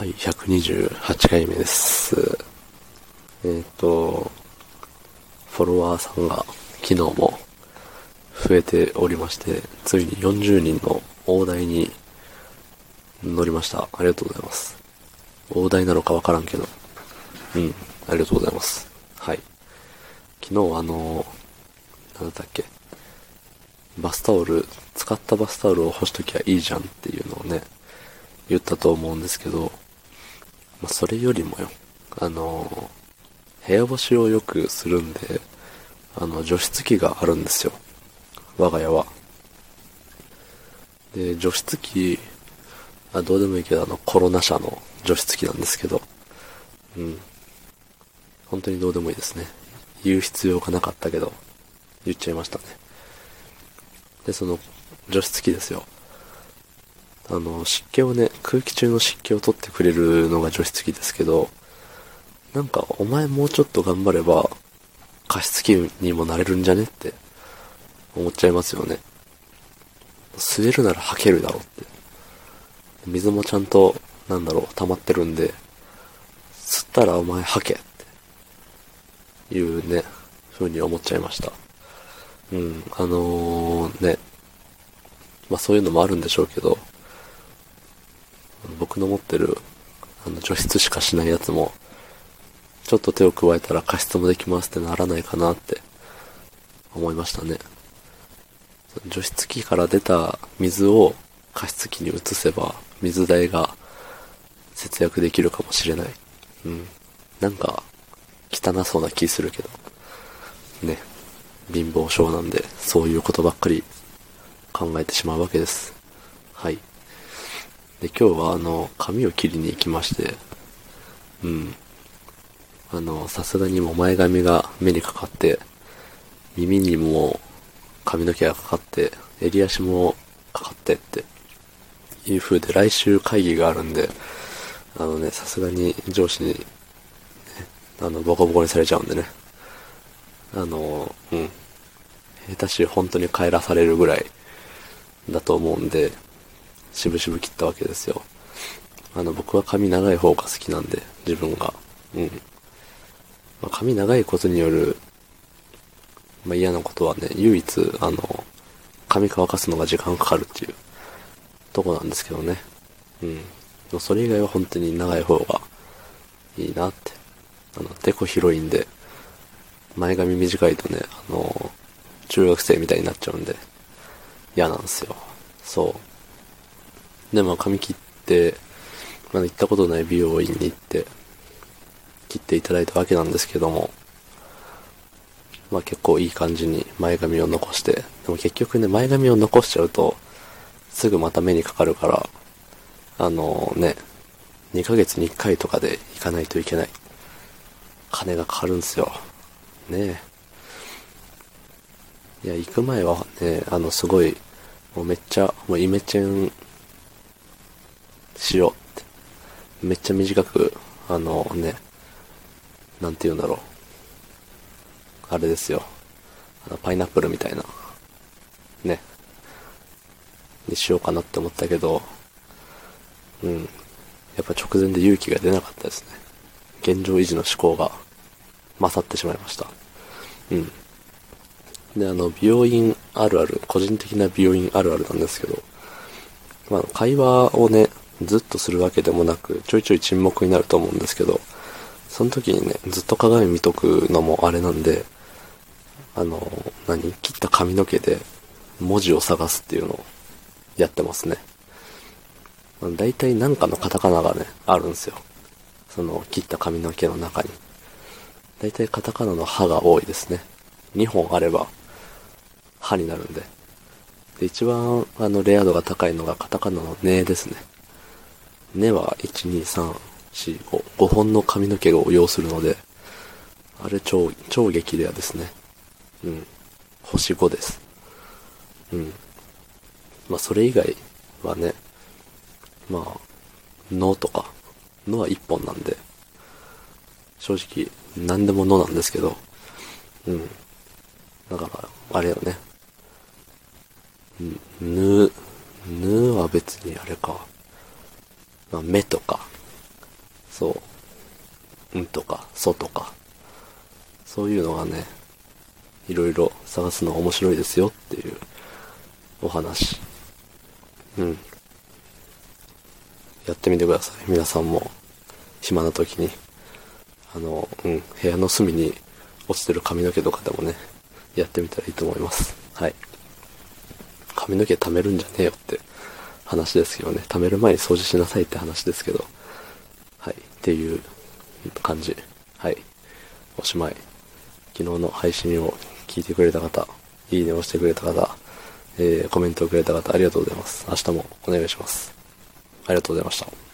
はい、128回目です。えっ、と、フォロワーさんが昨日も増えておりまして、ついに40人の大台に乗りました。ありがとうございます。大台なのかわからんけど。うん、ありがとうございます。はい。昨日あの、なんだっけ、バスタオル、使ったバスタオルを干しときゃいいじゃんっていうのをね、言ったと思うんですけど、まあ、それよりもよ、あの、部屋干しをよくするんで、あの、除湿機があるんですよ。我が家は。で、除湿機、あ、どうでもいいけど、あの、コロナ車の除湿機なんですけど、うん。本当にどうでもいいですね。言う必要がなかったけど、言っちゃいましたね。で、その、除湿機ですよ。あの、湿気をね、空気中の湿気を取ってくれるのが除湿機ですけど、なんか、お前もうちょっと頑張れば、加湿器にもなれるんじゃねって思っちゃいますよね。吸えるなら吐けるだろうって。水もちゃんと、なんだろう、溜まってるんで、吸ったらお前吐けっていうね、風に思っちゃいました。うん、あのー、ね、まあそういうのもあるんでしょうけど、僕の持ってる、あの、除湿しかしないやつも、ちょっと手を加えたら加湿もできますってならないかなって思いましたね。除湿機から出た水を加湿器に移せば水代が節約できるかもしれない。うん。なんか汚そうな気するけど。ね。貧乏症なんでそういうことばっかり考えてしまうわけです。はい。で、今日はあの、髪を切りに行きまして、うん。あの、さすがにも前髪が目にかかって、耳にも髪の毛がかかって、襟足もかかってっていう風で来週会議があるんで、あのね、さすがに上司に、ね、あの、ボコボコにされちゃうんでね。あの、うん。下手し本当に帰らされるぐらいだと思うんで、しぶしぶ切ったわけですよ。あの、僕は髪長い方が好きなんで、自分が。うん。まあ、髪長いことによる、まあ、嫌なことはね、唯一、あの、髪乾かすのが時間かかるっていうとこなんですけどね。うん。でもそれ以外は本当に長い方がいいなって。あの、デコ広いんで、前髪短いとね、あの、中学生みたいになっちゃうんで、嫌なんですよ。そう。で、まあ髪切って、まだ行ったことない美容院に行って、切っていただいたわけなんですけども、まあ結構いい感じに前髪を残して、でも結局ね、前髪を残しちゃうと、すぐまた目にかかるから、あのね、2ヶ月に1回とかで行かないといけない。金がかかるんすよ。ねえ。いや、行く前はね、あの、すごい、もうめっちゃ、もうイメチェンしようって。めっちゃ短く、あのね、なんて言うんだろう。あれですよ。あのパイナップルみたいな。ね。にしようかなって思ったけど、うん。やっぱ直前で勇気が出なかったですね。現状維持の思考が勝ってしまいました。うん。で、あの、美容院あるある、個人的な美容院あるあるなんですけど、まあ、会話をね、ずっとするわけでもなく、ちょいちょい沈黙になると思うんですけど、その時にね、ずっと鏡見とくのもあれなんで、あの、何？切った髪の毛で文字を探すっていうのをやってますね。大体何かのカタカナがね、あるんですよ。その切った髪の毛の中に。大体カタカナの歯が多いですね。2本あれば歯になるんで。で、一番あのレア度が高いのがカタカナのねですね。ねは1、2、3、4、5、5本の髪の毛を要するので、あれ超、超激レアですね。うん。星5です。うん。まあそれ以外はね、まあ、のとか、のは1本なんで、正直何でものなんですけど、うん。だから、あれよね。ぬ、ぬは別にあれか。まあ、目とか、そう、うんとか、そとか、そういうのがね、いろいろ探すの面白いですよっていうお話。うん。やってみてください。皆さんも、暇な時に。あの、うん、部屋の隅に落ちてる髪の毛とかでもね、やってみたらいいと思います。はい。髪の毛貯めるんじゃねえよって話ですけどね。貯める前に掃除しなさいって話ですけど。はい。っていう感じ。はい。おしまい。昨日の配信を聞いてくれた方、いいねをしてくれた方、えー、コメントをくれた方、ありがとうございます。明日もお願いします。ありがとうございました。